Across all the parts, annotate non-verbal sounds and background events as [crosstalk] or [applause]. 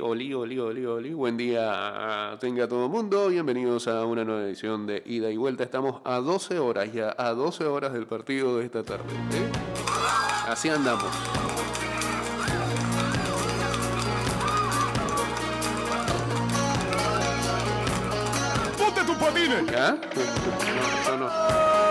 Oli, oli, oli, oli, oli. Buen día tenga todo el mundo. Bienvenidos a una nueva edición de Ida y Vuelta. Estamos a 12 horas ya, a 12 horas del partido de esta tarde. ¿eh? Así andamos. ¡Ponte tus patines! ¿Ya? No, no, no.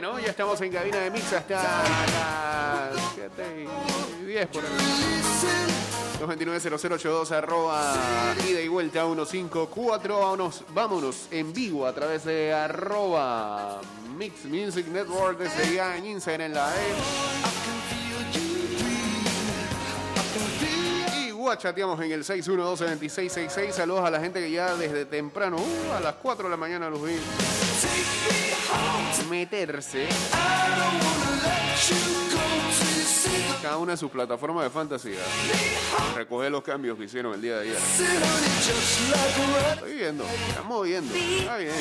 Bueno, ya estamos en cabina de mix hasta las 7 y 10 por ahí. 229-0082 arroba ida y vuelta 154 vámonos, vámonos en vivo a través de arroba Mix Music Network desde ya en Instagram en la E y guachateamos en el 612-2666 saludos a la gente que ya desde temprano uh, a las 4 de la mañana los vi. Meterse. Cada una de sus plataformas de fantasía. Recoger los cambios que hicieron el día de ayer. Estoy viendo, estamos viendo. Está bien.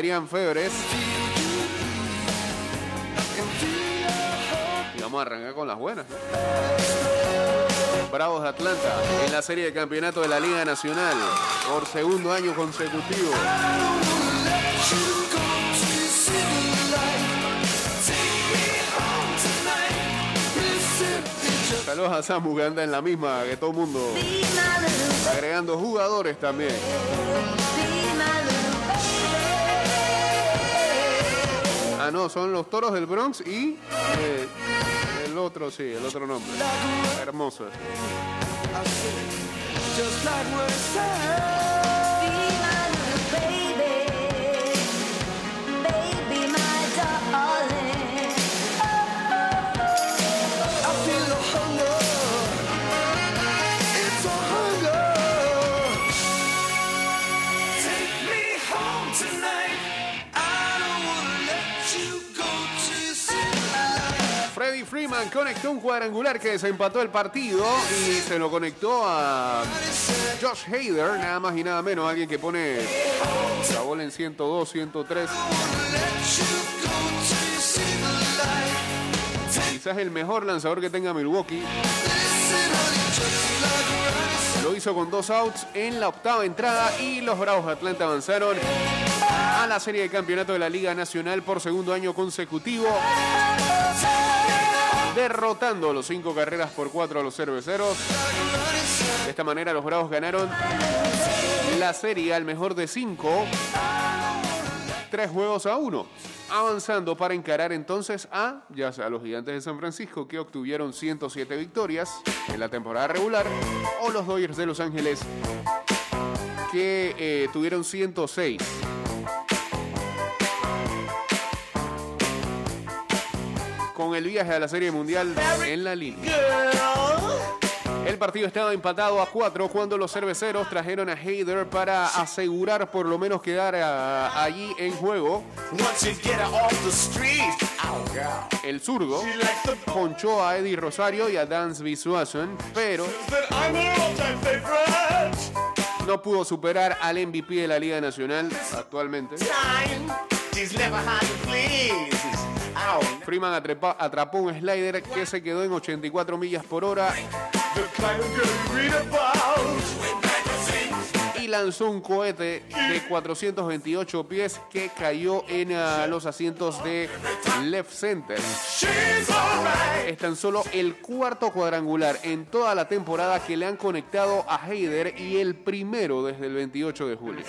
Adrián Febres. Y vamos a arrancar con las buenas. Bravos de Atlanta en la serie de campeonato de la Liga Nacional por segundo año consecutivo. Saludos a Samu que anda en la misma que todo el mundo, agregando jugadores también. No, son los toros del Bronx y eh, el otro, sí, el otro nombre. Hermoso. Conectó un cuadrangular que desempató el partido y se lo conectó a Josh Hader, nada más y nada menos, alguien que pone la bola en 102, 103. Quizás el mejor lanzador que tenga Milwaukee. Lo hizo con dos outs en la octava entrada y los Bravos de Atlanta avanzaron a la serie de campeonato de la Liga Nacional por segundo año consecutivo, derrotando los cinco carreras por cuatro a los cerveceros. De esta manera los Bravos ganaron la serie al mejor de cinco, tres juegos a uno, avanzando para encarar entonces a, ya sea, los Gigantes de San Francisco que obtuvieron 107 victorias en la temporada regular, o los Dodgers de Los Ángeles que eh, tuvieron 106. Con el viaje a la Serie Mundial en la línea. El partido estaba empatado a cuatro cuando los cerveceros trajeron a Hayder para asegurar por lo menos quedar ah, allí en juego. El zurdo ponchó a Eddie Rosario y a Dansby Swanson, pero no pudo superar al MVP de la Liga Nacional actualmente. Freeman atrapó un slider que se quedó en 84 millas por hora y lanzó un cohete de 428 pies que cayó en ah, los asientos de left center. Es tan solo el cuarto cuadrangular en toda la temporada que le han conectado a Hayder y el primero desde el 28 de julio.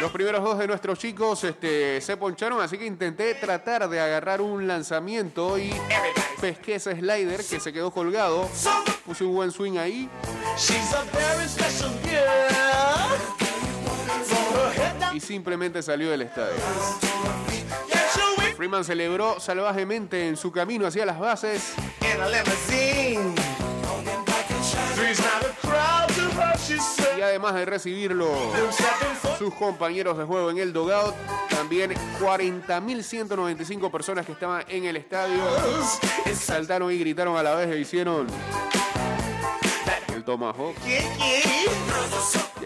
Los primeros dos de nuestros chicos este, se poncharon, así que intenté tratar de agarrar un lanzamiento y pesqué ese slider que se quedó colgado. Puse un buen swing ahí She's a very special girl. From her head down, y simplemente salió del estadio. Freeman celebró salvajemente en su camino hacia las bases y además de recibirlo sus compañeros de juego en el dogout, también 40.195 personas que estaban en el estadio saltaron y gritaron a la vez e hicieron el Tomahawk.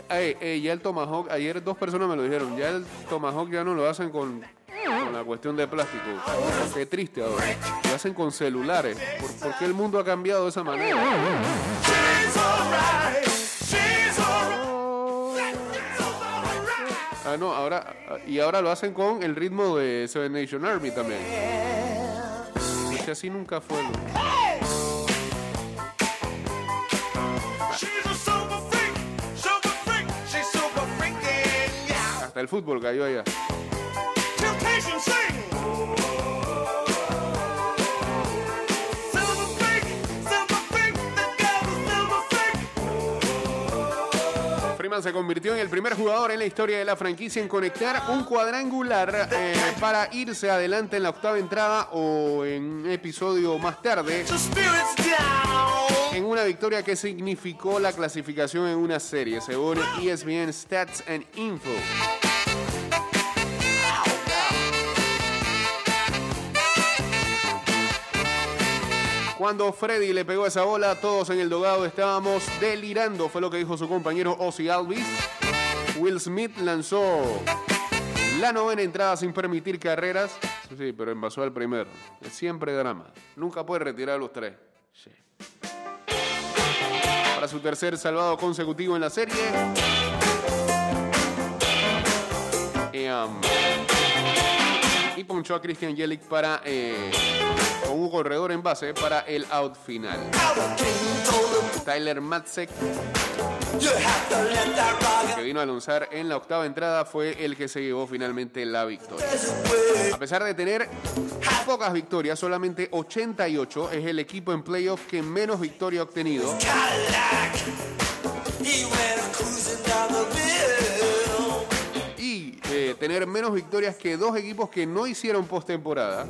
Ey, ya el Tomahawk, ayer dos personas me lo dijeron, ya el Tomahawk ya no lo hacen con, con la cuestión de plástico. Qué triste ahora. Lo hacen con celulares. ¿Por, por qué el mundo ha cambiado de esa manera? Ah, no, ahora, y ahora lo hacen con el ritmo de Seven Nation Army también. Es que así nunca fue. Hasta el fútbol cayó allá. Freeman se convirtió en el primer jugador en la historia de la franquicia en conectar un cuadrangular eh, para irse adelante en la octava entrada o en un episodio más tarde en una victoria que significó la clasificación en una serie, según ESPN Stats and Info. Cuando Freddy le pegó esa bola, todos en el dogado estábamos delirando, fue lo que dijo su compañero Ozzy Alvis. Will Smith lanzó la novena entrada sin permitir carreras. Sí, sí, pero envasó al primero. Es siempre drama. Nunca puede retirar los tres. Sí. Para su tercer salvado consecutivo en la serie. Y, um, y ponchó a Christian Jelic para eh, un corredor en base para el out final. Tyler Matzek, que vino a lanzar en la octava entrada, fue el que se llevó finalmente la victoria. A pesar de tener pocas victorias, solamente 88, es el equipo en playoff que menos victoria ha obtenido. Tener menos victorias que dos equipos que no hicieron postemporada.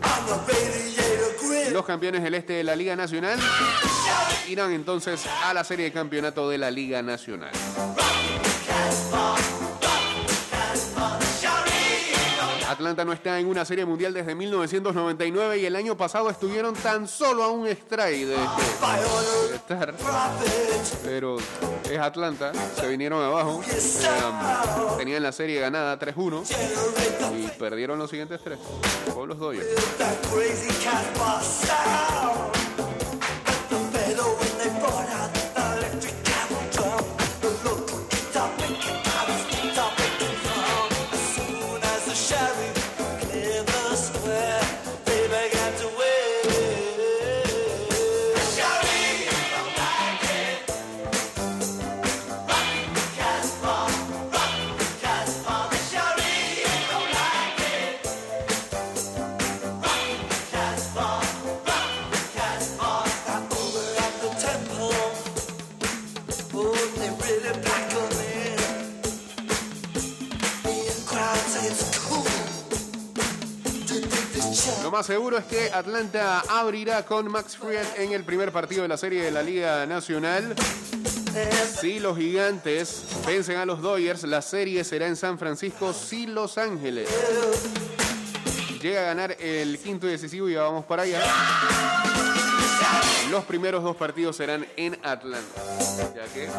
Los campeones del este de la Liga Nacional irán entonces a la serie de campeonato de la Liga Nacional. Atlanta no está en una serie mundial desde 1999 y el año pasado estuvieron tan solo a un strike de, de estar. Pero es Atlanta, se vinieron abajo. eh, tenían la serie ganada 3-1 y perdieron los siguientes tres con los Dodgers. Seguro es que Atlanta abrirá con Max Fried en el primer partido de la serie de la Liga Nacional. Si los gigantes vencen a los Dodgers, la serie será en San Francisco, si Los Ángeles llega a ganar el quinto y decisivo y ya vamos para allá. Los primeros dos partidos serán en Atlanta, ya que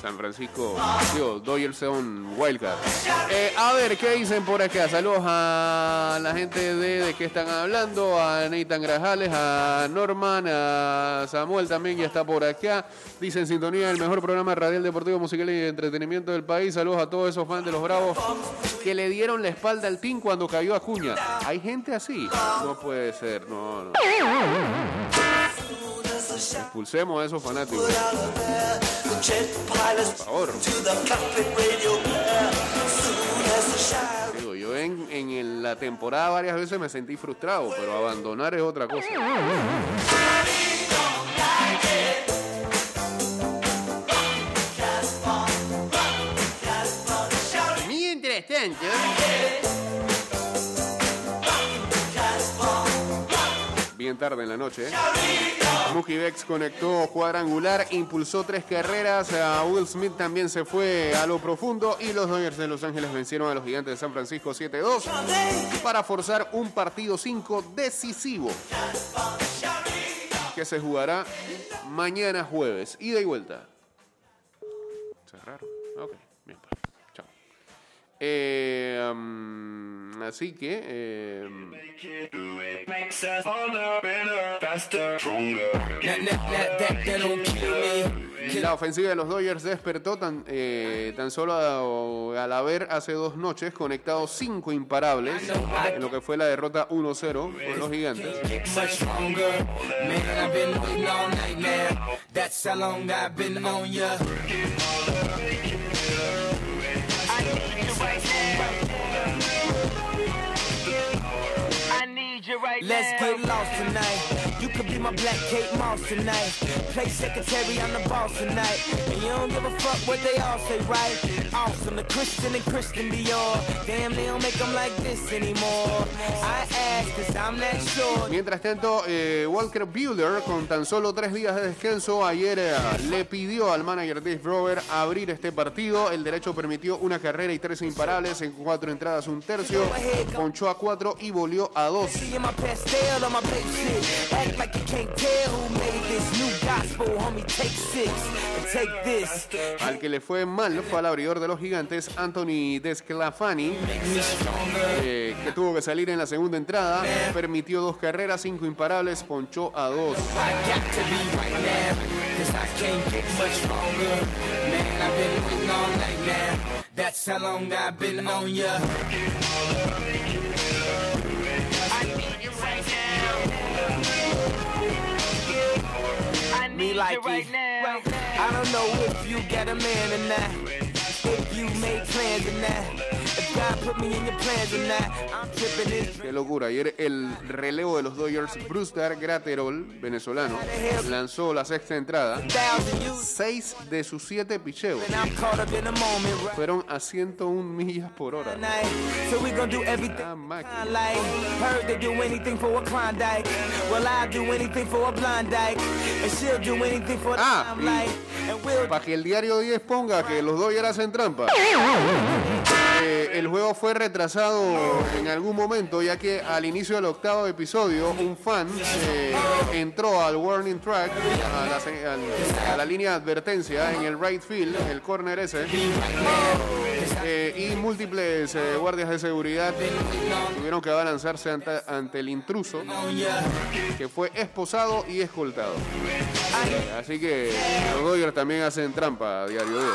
San Francisco, digo, Dodgers son wildcard. Eh, a ver, ¿qué dicen por acá? Saludos a la gente de, de qué están hablando, a Nathan Grajales, a Norman, a Samuel también ya está por acá. Dicen sintonía, el mejor programa radial deportivo, musical y entretenimiento del país. Saludos a todos esos fans de los Bravos que le dieron la espalda al team cuando cayó Acuña. ¿Hay gente así? No puede ser, no, no. Expulsemos a esos fanáticos. Por favor. Digo, yo en, en la temporada varias veces me sentí frustrado, pero abandonar es otra cosa. Mientras tanto. Bien tarde en la noche. Mookie Bex conectó cuadrangular, impulsó tres carreras. a Will Smith también se fue a lo profundo. Y los Dodgers de Los Ángeles vencieron a los Gigantes de San Francisco 7-2 para forzar un partido 5 decisivo que se jugará mañana jueves. Ida y vuelta. Cerraron. Ok, bien, pues. Eh, así que. eh, La ofensiva de los Dodgers despertó tan, eh, tan solo al haber hace dos noches conectado cinco imparables en lo que fue la derrota 1-0 con los gigantes. Right Let's now. get lost tonight. My black Kate Moss tonight. Play secretary, I'm the boss tonight. And you don't give a fuck what they all say, right? Awesome, the Christian and Christian Dior. Damn, they don't make them like this anymore. I ask, cause I'm not sure. Mientras tanto, eh, Walker Buehler, con tan solo tres días de descanso, ayer eh, le pidió al manager Dave Rover abrir este partido. El derecho permitió una carrera y tres imparables en cuatro entradas, un tercio. Ponchó a cuatro y volvió a dos. Al que le fue mal fue al abridor de los gigantes, Anthony Desclafani, eh, que tuvo que salir en la segunda entrada. Permitió dos carreras, cinco imparables, ponchó a dos. Now. Like you right it. now. I don't know if you got a man or not. If you made plans or not. Qué locura. Ayer el relevo de los Dodgers, Brewster Graterol, venezolano, lanzó la sexta entrada. Seis de sus siete picheos. Fueron a 101 millas por hora. Ah, Ah, Para que el diario 10 ponga que los Dodgers hacen trampa. [laughs] Eh, el juego fue retrasado en algún momento, ya que al inicio del octavo episodio, un fan eh, entró al warning track, a la, línea de advertencia en el right field, el corner ese, eh, y múltiples eh, guardias de seguridad tuvieron que abalanzarse ante, el intruso, que fue esposado y escoltado. Así que los Dodgers también hacen trampa a diario 10.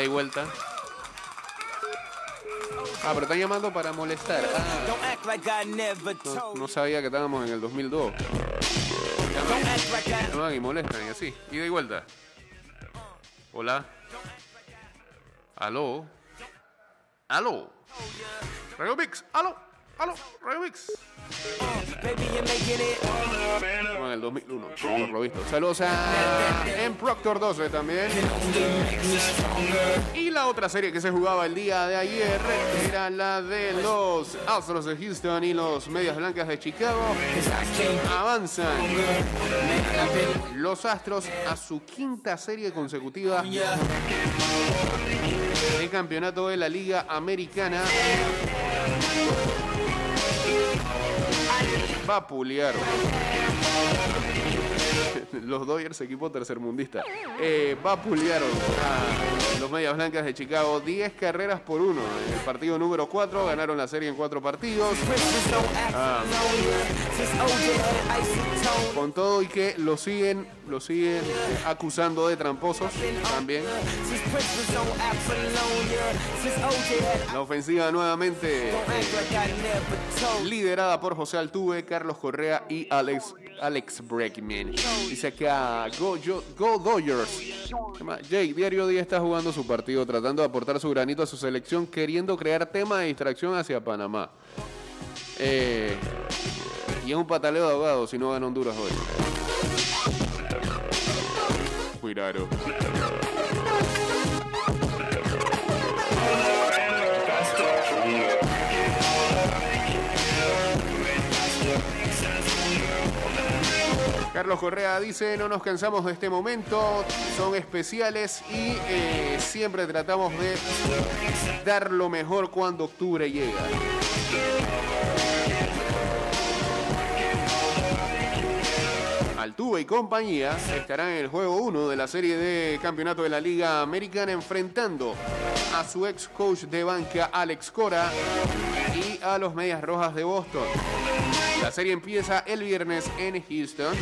Ida y vuelta. Ah, pero están llamando para molestar. Ah, no, sabía que estábamos en el 2002. Don't act like I Llaman y molestan y así. Ida y vuelta. Hola. Aló. Aló. Mix. Aló. Aló. Radio Mix. Baby, you're making it. Como en el 2001, por lo visto. Saludos a en Proctor 12 también. Y la otra serie que se jugaba el día de ayer era la de los Astros de Houston y los Medias Blancas de Chicago. Avanzan los Astros a su quinta serie consecutiva de campeonato de la Liga Americana. Vapulearon. Los Dodgers, equipo tercermundista, eh, vapulearon a los Medias Blancas de Chicago 10 carreras por uno. En el partido número 4 ganaron la serie en cuatro partidos. Ah. Con todo y que lo siguen, lo siguen acusando de tramposos también. La ofensiva nuevamente you. liderada por José Altuve, Carlos Correa y Alex, Alex Bregman. Dice acá, go, Yo- go Dodgers. Jake, diario día está jugando su partido, tratando de aportar su granito a su selección, queriendo crear tema de distracción hacia Panamá. Eh, y es un pataleo de ahogados si no gana Honduras hoy. Cuidado. Carlos Correa dice, no nos cansamos de este momento, son especiales y eh, siempre tratamos de dar lo mejor cuando octubre llega. Altuve y compañía estarán en el juego 1 de la serie de campeonato de la Liga Americana enfrentando a su ex coach de banca Alex Cora y a los Medias Rojas de Boston. La serie empieza el viernes en Houston.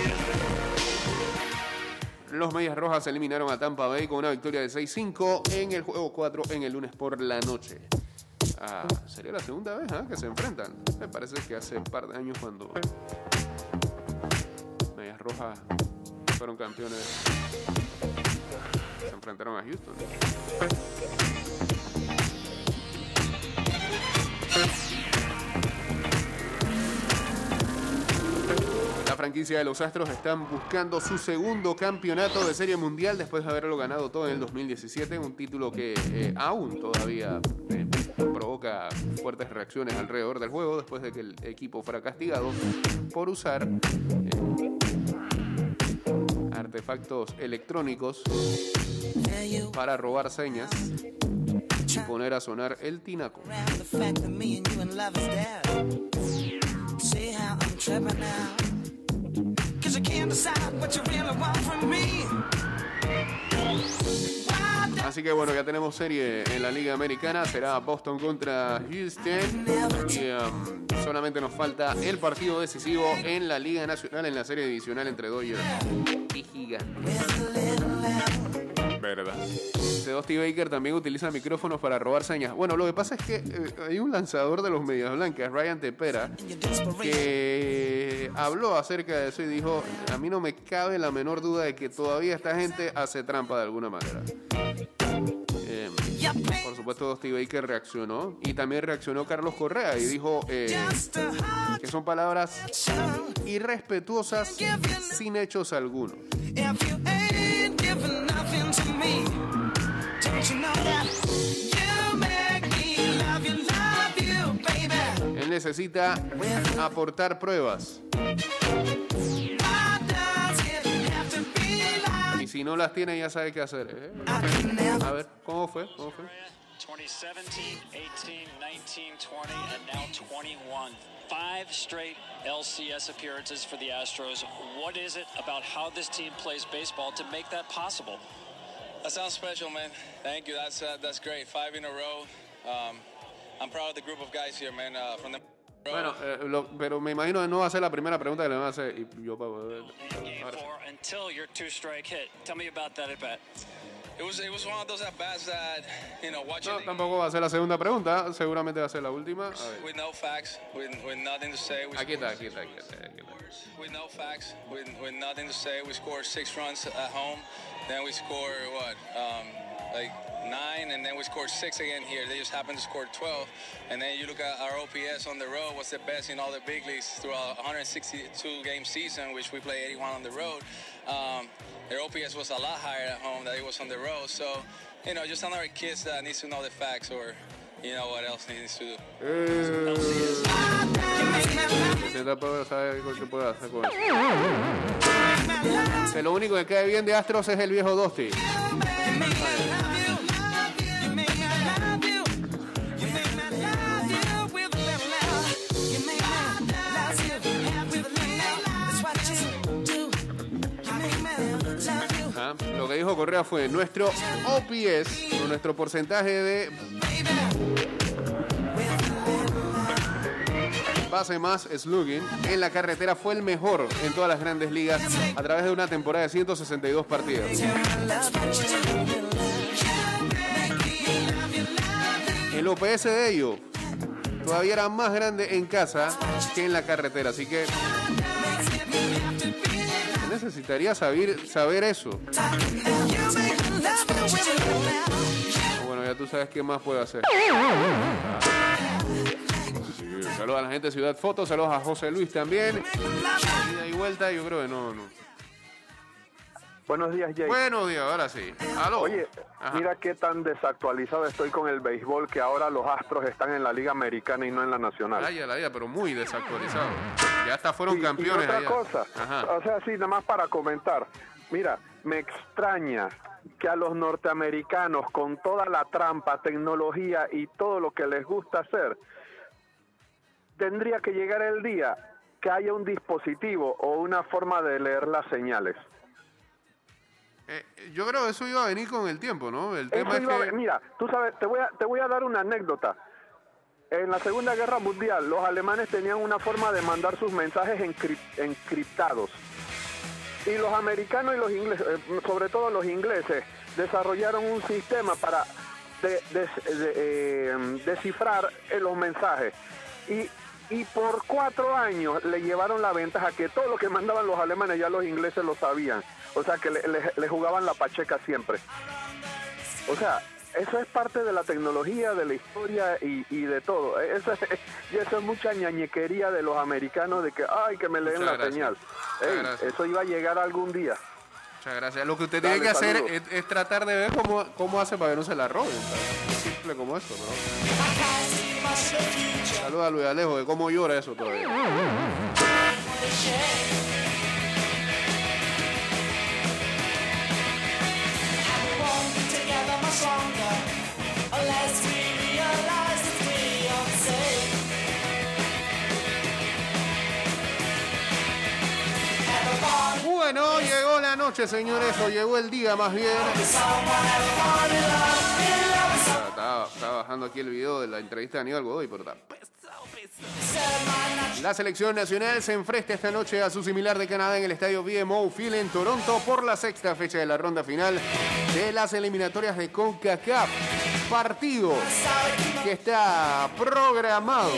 Los Medias Rojas eliminaron a Tampa Bay con una victoria de 6-5 en el juego 4 en el lunes por la noche. Ah, sería la segunda vez ¿ah? que se enfrentan. Me parece que hace un par de años cuando Fueron campeones se enfrentaron a Houston. La franquicia de los Astros están buscando su segundo campeonato de Serie Mundial después de haberlo ganado todo en el 2017, un título que eh, aún todavía eh, provoca fuertes reacciones alrededor del juego después de que el equipo fuera castigado por usar eh, artefactos electrónicos para robar señas y poner a sonar el tinaco. Así que bueno, ya tenemos serie en la Liga Americana. Será Boston contra Houston. Y um, solamente nos falta el partido decisivo en la Liga Nacional, en la serie divisional entre Dodgers y Gigantes. Verdad. Dusty Baker también utiliza micrófonos para robar señas. Bueno, lo que pasa es que eh, hay un lanzador de los Medias Blancas, Ryan Tepera, que habló acerca de eso y dijo, a mí no me cabe la menor duda de que todavía esta gente hace trampa de alguna manera. Supuesto, Dusty Baker reaccionó y también reaccionó Carlos Correa y dijo eh, que son palabras irrespetuosas sin hechos baby? Él necesita aportar pruebas y si no las tiene ya sabe qué hacer. ¿eh? A ver, ¿cómo fue? ¿Cómo fue? 2017, 18, 19, 20, and now 21. Five straight LCS appearances for the Astros. What is it about how this team plays baseball to make that possible? That sounds special, man. Thank you. That's uh, that's great. Five in a row. Um, I'm proud of the group of guys here, man. Uh, from the Bueno, eh, lo- pero me imagino que no va a ser la primera pregunta que le van a hacer. Y yo para poder- Game ahora sí. four until your two-strike hit. Tell me about that at bat. it was one of those at that you know No, tampoco va a ser la segunda pregunta. Seguramente va a ser la última. With no facts, with with nothing to say. We Aquí está, aquí está, aquí está. With no facts, with, with nothing to say, we scored six runs at home. Then we score what, um, like nine, and then we scored six again here. They just happened to score 12. And then you look at our OPS on the road, what's the best in all the big leagues throughout 162 game season, which we play 81 on the road. Um, their OPS was a lot higher at home than it was on the road. So, you know, just another kids that needs to know the facts or, you know, what else needs to do. Eh. Lo que dijo Correa fue nuestro OPS, nuestro porcentaje de base más slugging en la carretera fue el mejor en todas las grandes ligas a través de una temporada de 162 partidos. El OPS de ellos todavía era más grande en casa que en la carretera, así que necesitaría saber, saber eso. Bueno, ya tú sabes qué más puedo hacer. Saludos a la gente de Ciudad Foto, saludos a José Luis también. Ida y vuelta, yo creo que no, no. Buenos días, Jay. Buenos días, ahora sí. Aló. Oye, Ajá. mira qué tan desactualizado estoy con el béisbol que ahora los Astros están en la Liga Americana y no en la Nacional. Ay, la vida, pero muy desactualizado. Ya hasta fueron campeones y otra allá. cosa, Ajá. o sea, sí, nada más para comentar. Mira, me extraña que a los norteamericanos, con toda la trampa, tecnología y todo lo que les gusta hacer, tendría que llegar el día que haya un dispositivo o una forma de leer las señales. Eh, yo creo que eso iba a venir con el tiempo, ¿no? El tema es que... mira, tú sabes, te voy, a, te voy a dar una anécdota. En la Segunda Guerra Mundial, los alemanes tenían una forma de mandar sus mensajes encrip- encriptados. Y los americanos y los ingleses, eh, sobre todo los ingleses, desarrollaron un sistema para de- de- de- eh, descifrar eh, los mensajes. Y, y por cuatro años le llevaron la ventaja que todo lo que mandaban los alemanes ya los ingleses lo sabían. O sea que le, le- le jugaban la pacheca siempre. O sea, eso es parte de la tecnología, de la historia y, y de todo. Eso es, [laughs] y eso es mucha ñañequería de los americanos de que, ay, que me leen Muchas la gracias. señal. Ey, eso iba a llegar algún día. Muchas gracias. Lo que usted Dale, tiene que hacer es, es tratar de ver cómo, cómo hace para que no se la roben. simple como eso, bro. Saluda a Luis Alejo de cómo llora eso todavía. Bueno, llegó la noche, señores, o llegó el día más bien. Estaba, bajando aquí el video de la entrevista de Aníbal Godoy, pero está. La selección nacional se enfrenta esta noche a su similar de Canadá en el estadio BMO Field en Toronto por la sexta fecha de la ronda final de las eliminatorias de CONCACAF. Partido que está programado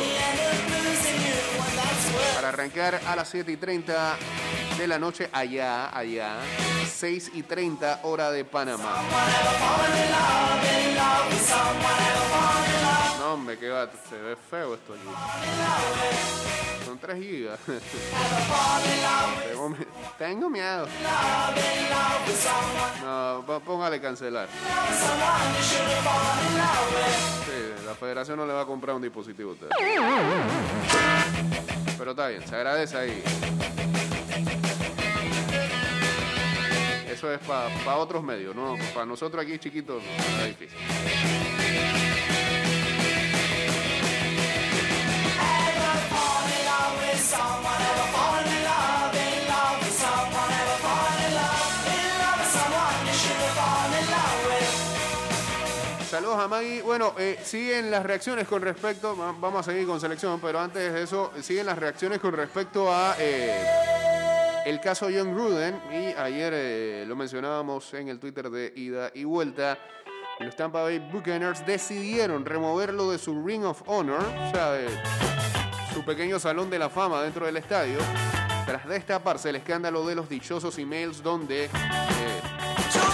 para arrancar a las 7 y 30 de la noche allá, allá, 6 y 30 hora de Panamá. No, hombre, que va, se ve feo esto aquí. Son 3 gigas. Tengo, tengo miedo. No, póngale cancelar. Sí, la federación no le va a comprar un dispositivo a usted. Pero está bien, se agradece ahí. Eso es para otros medios, ¿no? Para nosotros aquí chiquitos no, está difícil. Saludos a Maggie. Bueno, eh, siguen las reacciones con respecto, va- vamos a seguir con selección, pero antes de eso, siguen las reacciones con respecto a eh, el caso John Gruden. Y ayer eh, lo mencionábamos en el Twitter de ida y vuelta. Los Tampa Bay Buccaneers decidieron removerlo de su Ring of Honor, o sea, su pequeño salón de la fama dentro del estadio, tras destaparse el escándalo de los dichosos emails donde eh,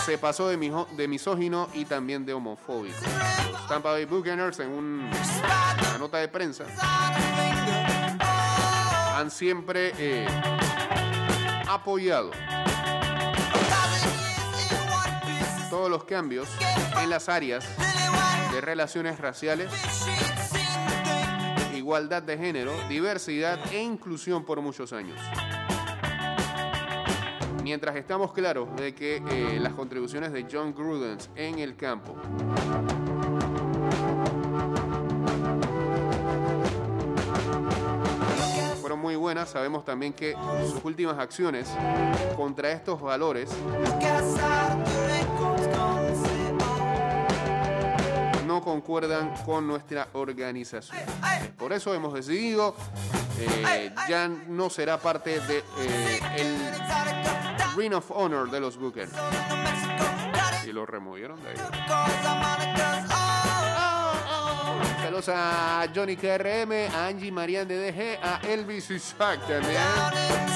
se pasó de, misógino y también de homofóbico. Los Tampa Bay Buccaneers en un- una nota de prensa han siempre eh, apoyado todos los cambios en las áreas de relaciones raciales, igualdad de género, diversidad e inclusión por muchos años. Mientras estamos claros de que eh, las contribuciones de John Gruden en el campo sabemos también que sus últimas acciones contra estos valores no concuerdan con nuestra organización. Por eso hemos decidido eh, ya no será parte de eh, Ring of Honor de los Bookers. Y lo removieron de ahí. Saludos a Johnny KRM, a Angie Marian de DG, a Elvis Isaac también.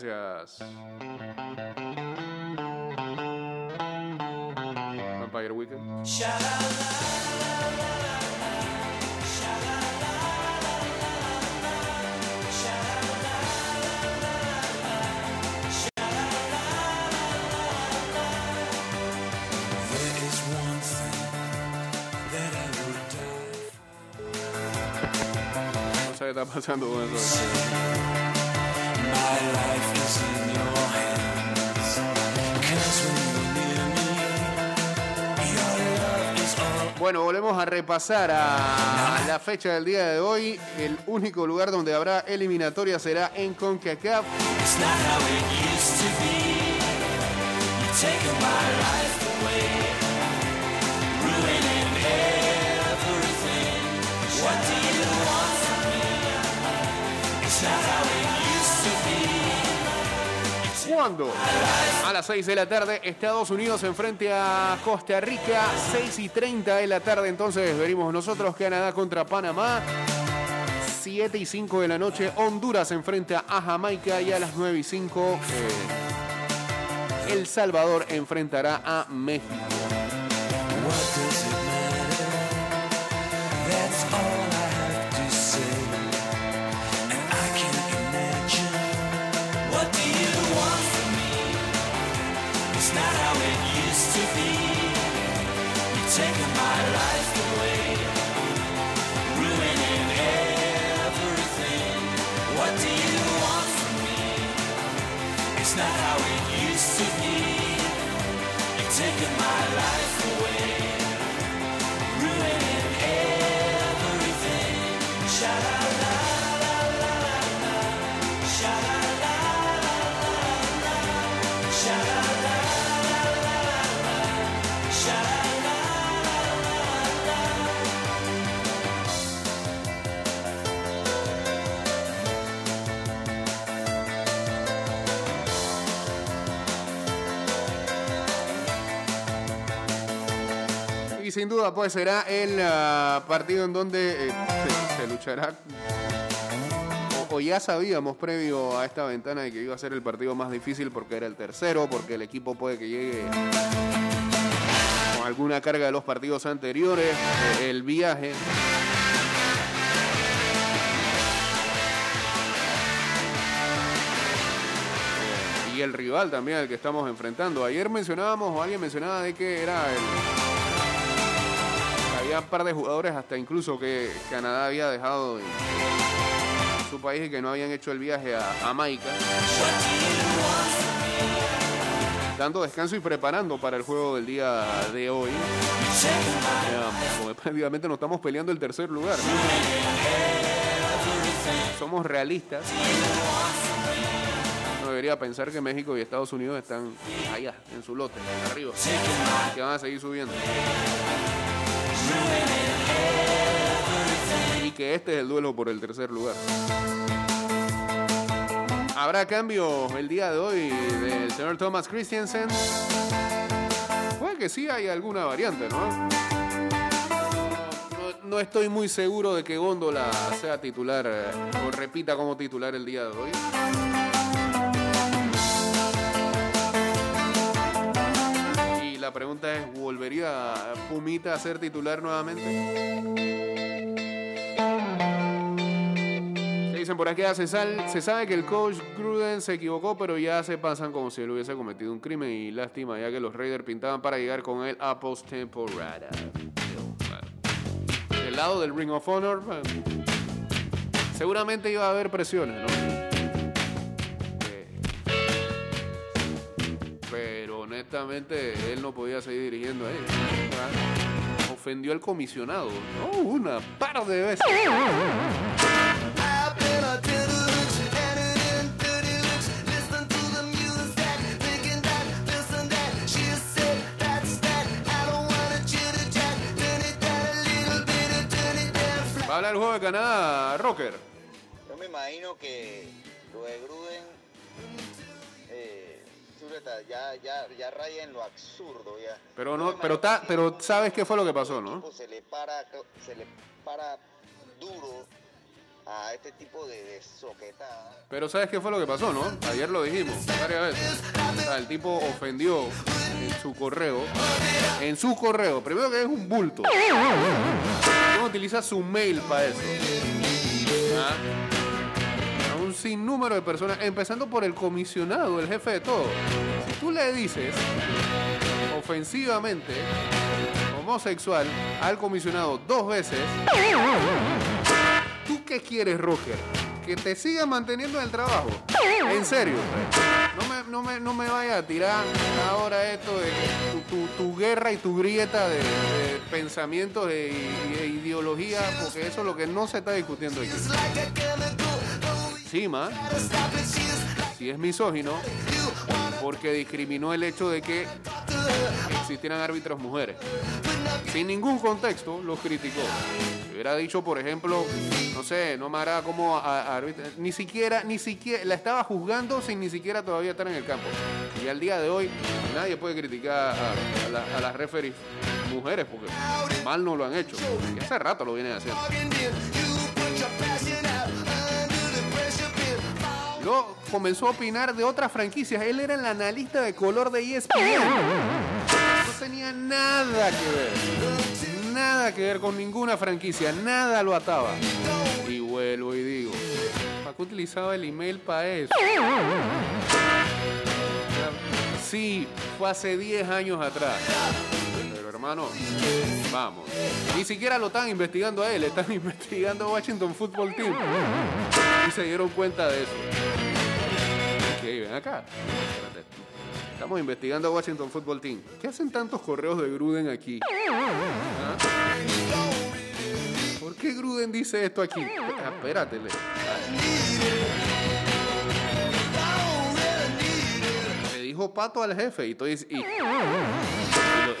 gracias. Vampire Weekend. Vamos a ir pasando Bueno, volvemos a repasar a la fecha del día de hoy. El único lugar donde habrá eliminatoria será en CONCACAF. ¿Cuándo? A las 6 de la tarde, Estados Unidos enfrente a Costa Rica. 6 y 30 de la tarde, entonces veremos nosotros Canadá contra Panamá. 7 y 5 de la noche, Honduras enfrenta a Jamaica. Y a las 9 y 5, eh, El Salvador enfrentará a México. Taking my life sin duda, pues será el ah, partido en donde eh, se, luchará. O, o ya sabíamos previo a esta ventana de que iba a ser el partido más difícil porque era el tercero, porque el equipo puede que llegue con alguna carga de los partidos anteriores, eh, el viaje. Y el rival también al que estamos enfrentando. Ayer mencionábamos, o alguien mencionaba de que era el, un par de jugadores hasta incluso que Canadá había dejado su país y que no habían hecho el viaje a Jamaica. Dando descanso y preparando para el juego del día de hoy. Ya, [laughs] prácticamente nos estamos peleando el tercer lugar. ¿no? Somos realistas. Uno debería pensar que México y Estados Unidos están allá, en su lote, arriba. Que van a seguir subiendo. Y que este es el duelo por el tercer lugar. Habrá cambio el día de hoy del señor Thomas Christiansen. Puede que sí hay alguna variante, ¿no? No, estoy muy seguro de que Góndola sea titular eh, o repita como titular el día de hoy. La pregunta es, ¿volvería Pumita a ser titular nuevamente? ¿Qué dicen por aquí? Ah, Se, sal- se sabe que el coach Gruden se equivocó, pero ya se pasan como si él hubiese cometido un crimen y lástima, ya que los Raiders pintaban para llegar con él a postemporada. Del lado del Ring of Honor, bueno, seguramente iba a haber presiones, ¿no? Eh, Pero él no podía seguir dirigiendo ahí. Ofendió al comisionado, no una, par de veces. Va a hablar el juego de Canadá, Rocker. Yo me imagino que lo de Gruden eh, Zuleta, ya, ya, ya raya en lo absurdo ya. Pero no, pero ta- pero sabes qué fue lo que pasó, ¿no? Se le para, se le para duro a este tipo de, de soquetada. Pero ¿sabes qué fue lo que pasó, no? Ayer lo dijimos varias veces. O sea, el tipo ofendió en su correo. En su correo. Primero que es un bulto. No utiliza su mail para eso. ¿Ah? Sinnúmero de personas, empezando por el comisionado, el jefe de todo. Si tú le dices ofensivamente homosexual al comisionado dos veces, ¿Tú qué quieres, Rocker? ¿Que te siga manteniendo en el trabajo? ¿En serio? No me, no me, no me vayas a tirar ahora esto de tu, tu- tu guerra y tu grieta de, pensamientos e- e ideología, porque eso es lo que no se está discutiendo aquí. Si es misógino, porque discriminó el hecho de que existieran árbitros mujeres. Sin ningún contexto los criticó. Hubiera dicho, por ejemplo, no sé, no me hará como a- ni siquiera, ni siquiera, la estaba juzgando sin ni siquiera todavía estar en el campo. Y al día de hoy nadie puede criticar a, a la- a las referees mujeres porque mal no lo han hecho. Hace rato lo vienen haciendo. Comenzó a opinar de otras franquicias. Él era el analista de color de ESPN. No tenía nada que ver. Nada que ver con ninguna franquicia. Nada lo ataba. Y vuelvo y digo, ¿para qué utilizaba el email para eso? Sí, fue hace 10 años atrás. Pero hermano, vamos. Ni siquiera lo están investigando a él, están [laughs] investigando a Washington Football Team. Y se dieron cuenta de eso. Ven acá. Estamos investigando a Washington Football Team. ¿Qué hacen tantos correos de Gruden aquí? ¿Ah? ¿Por qué Gruden dice esto aquí? Ah, Espérate. Le dijo pato al jefe y, estoy, y, y lo,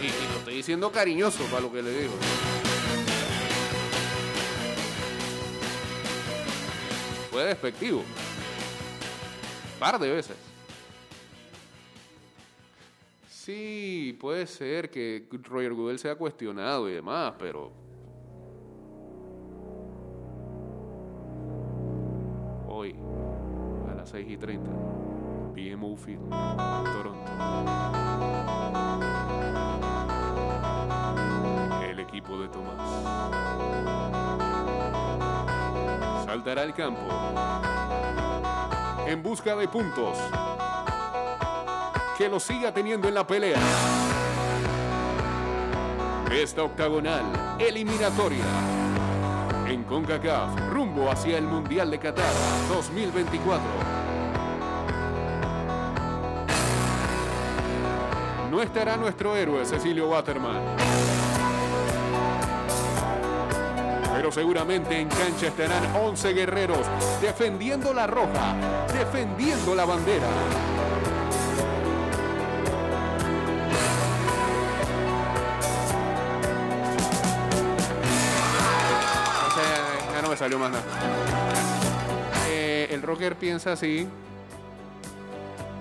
y lo estoy diciendo cariñoso para lo que le digo. Fue despectivo. Par de veces. Sí, puede ser que Roger Goodell sea cuestionado y demás, pero. Hoy, a las 6 y 30, BMO Field, Toronto. El equipo de Tomás saltará al campo en busca de puntos que lo siga teniendo en la pelea. Esta octagonal eliminatoria en CONCACAF rumbo hacia el Mundial de Qatar 2024. No estará nuestro héroe Cecilio Waterman. Pero seguramente en cancha estarán 11 guerreros defendiendo la roja, defendiendo la bandera. O sea, ya no me salió más nada. Eh, el rocker piensa así.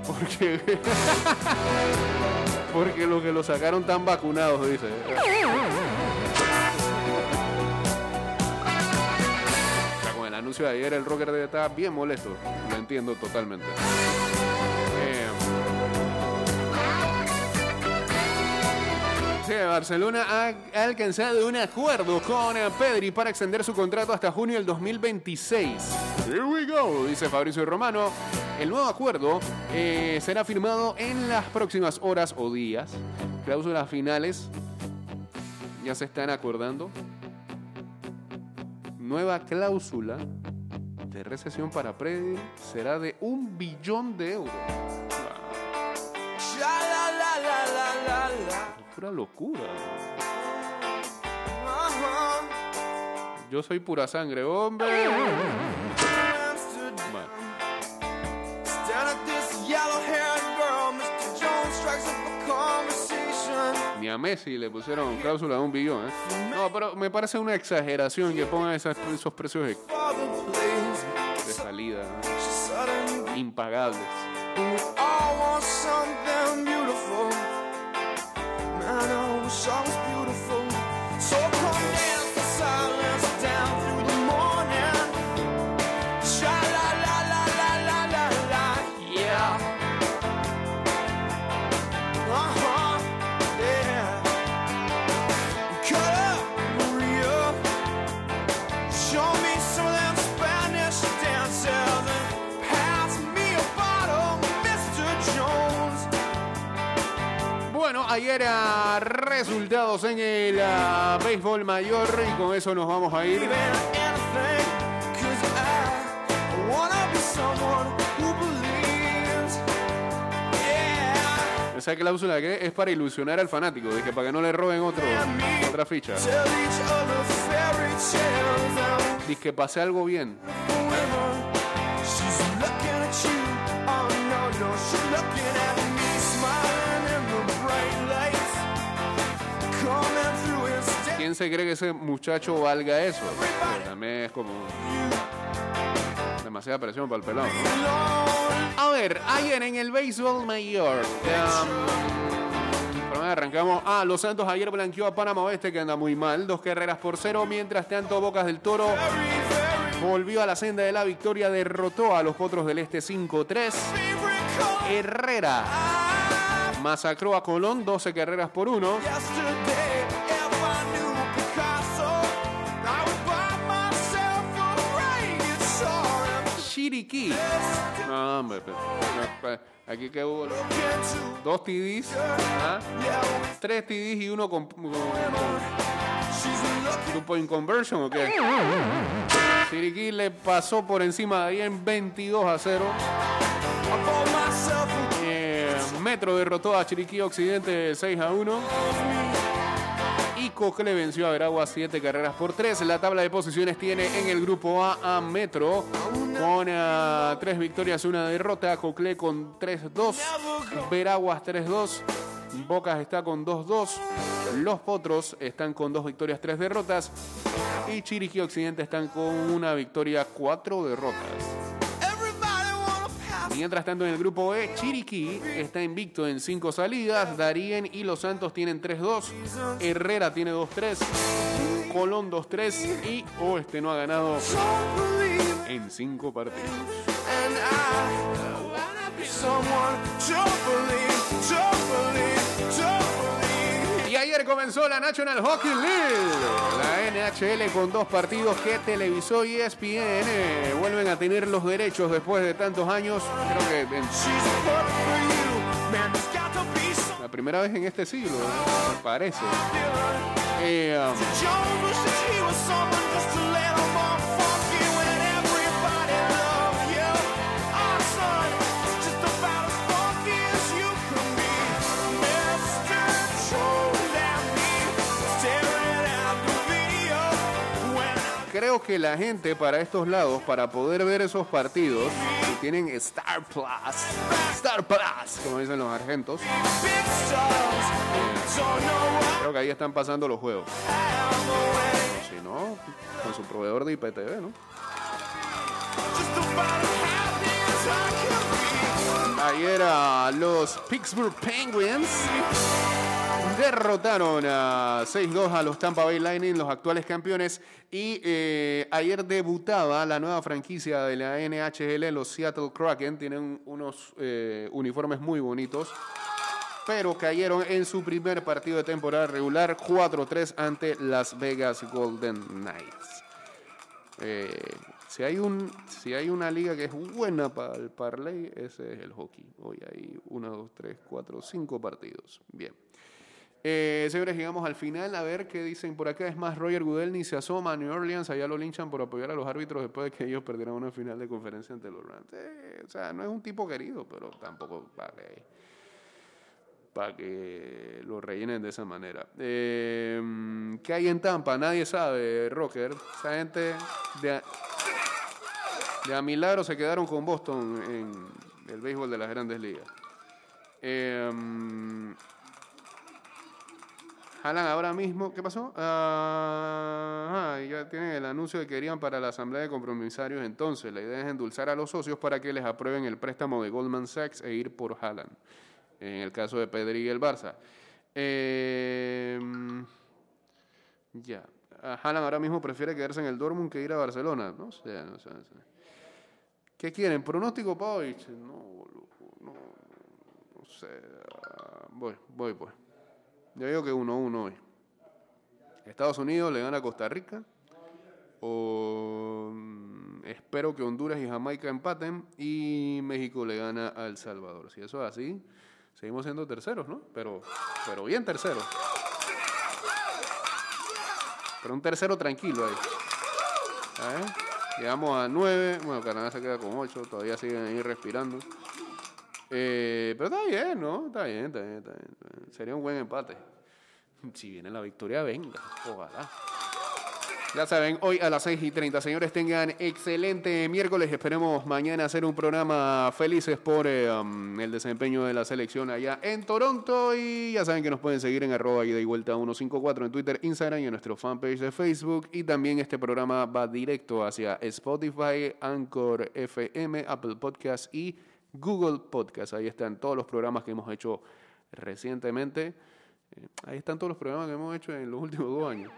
Porque. [laughs] porque los que lo sacaron tan vacunados, dice. Anuncio ayer, el rocker debe estar bien molesto. Lo entiendo totalmente. Eh, Barcelona ha ha alcanzado un acuerdo con eh, Pedri para extender su contrato hasta junio del 2026. Here we go, dice Fabricio Romano. El nuevo acuerdo eh, será firmado en las próximas horas o días. Cláusulas finales ya se están acordando. Nueva cláusula de recesión para Pedri será de un billón de euros. Pura locura. Yo soy pura sangre, hombre. Bueno, ni a Messi le pusieron cláusula de un billón. ¿eh? No, pero me parece una exageración que pongan esos precios de, de salida ¿no? impagables. Ayer a resultados en el ah, béisbol mayor y con eso nos vamos a ir. Esa cláusula que es para ilusionar al fanático, de que para que no le roben otro, otra ficha. Dice que pase algo bien. ¿Quién se cree que ese muchacho valga eso? También es como demasiada presión para el pelado. A ver, ayer en el béisbol mayor. um, arrancamos. Ah, Los Santos ayer blanqueó a Panamá Oeste que anda muy mal. Dos carreras por cero. Mientras tanto, Bocas del Toro volvió a la senda de la victoria. Derrotó a los Potros del Este 5-3. Herrera masacró a Colón 12 carreras por uno. Chiriquí. No, hombre, pa- aquí que hubo dos TDs, ¿ah? tres TDs y uno con, con, con point conversion o qué. Chiriquí le pasó por encima de ahí en 22 a 0. Eh, Metro derrotó a Chiriquí Occidente 6 a 1. Y Cocle venció a Veragua 7 carreras por 3. La tabla de posiciones tiene en el grupo A a Metro con 3 victorias y una derrota. Cocle con 3-2. Veraguas 3-2. Bocas está con 2-2. Los Potros están con 2 victorias, 3 derrotas. Y Chiriquí Occidente están con una victoria, 4 derrotas. Mientras tanto, en el grupo E, Chiriquí está invicto en 5 salidas. Darien y Los Santos tienen 3-2. Herrera tiene 2-3. Colón 2-3. Y Oeste no ha ganado en 5 partidos. Comenzó la National Hockey League. La NHL con dos partidos que televisó ESPN. vuelven a tener los derechos después de tantos años. Creo que la primera vez en este siglo, me parece. Eh, um, creo que la gente para estos lados, para poder ver esos partidos, tienen Star Plus, Star Plus, como dicen los argentos, creo que ahí están pasando los juegos. Si no, con su proveedor de IPTV, ¿no? Ayer los Pittsburgh Penguins derrotaron a 6-2 a los Tampa Bay Lightning, los actuales campeones. Y eh, ayer debutaba la nueva franquicia de la NHL, los Seattle Kraken. Tienen unos eh, uniformes muy bonitos. Pero cayeron en su primer partido de temporada regular 4-3 ante Las Vegas Golden Knights. Eh, si, hay un, si hay una liga que es buena para el parlay, ese es el hockey. Hoy hay 1, 2, 3, 4, 5 partidos. Bien. Eh, señores, llegamos al final. A ver qué dicen por acá. Es más, Roger Goodell ni se asoma a New Orleans. Allá lo linchan por apoyar a los árbitros después de que ellos perdieron una final de conferencia ante los Rams. Eh, o sea, no es un tipo querido, pero tampoco para que, para que lo rellenen de esa manera. Eh, ¿Qué hay en Tampa? Nadie sabe, Rocker. Esa gente de de a milagro se quedaron con Boston en el béisbol de las grandes ligas. Eh, ahora mismo, ¿qué pasó? Ah, ah, ya tienen el anuncio que querían para la asamblea de compromisarios. Entonces, la idea es endulzar a los socios para que les aprueben el préstamo de Goldman Sachs e ir por Haaland. En el caso de Pedri y el Barça. Eh, ya. Ah, Haaland ahora mismo prefiere quedarse en el Dortmund que ir a Barcelona. No no sé. ¿Qué quieren? ¿Pronóstico para? No, no, no sé. Voy, voy, pues. Yo digo que 1-1 hoy. Estados Unidos le gana a Costa Rica. O mm, espero que Honduras y Jamaica empaten. Y México le gana a El Salvador. Si eso es así, Seguimos siendo terceros, ¿no? Pero, pero bien terceros. Pero un tercero tranquilo ahí. ¿Eh? Llegamos a 9. Bueno, Canadá se queda con 8. Todavía siguen ahí respirando. Eh, pero está bien, ¿no? Está bien, está bien, está bien. Sería un buen empate. Si viene la victoria, venga. Ojalá. Ya saben, hoy a las 6 y 30. Señores, tengan excelente miércoles. Esperemos mañana hacer un programa felices por eh, um, el desempeño de la selección allá en Toronto. Y ya saben que nos pueden seguir en arroba ida y vuelta 154 en Twitter, Instagram y en nuestro fanpage de Facebook. Y también este programa va directo hacia Spotify, Anchor FM, Apple Podcasts y Google Podcasts. Ahí están todos los programas que hemos hecho recientemente. Eh, ahí están todos los programas que hemos hecho en los últimos dos años.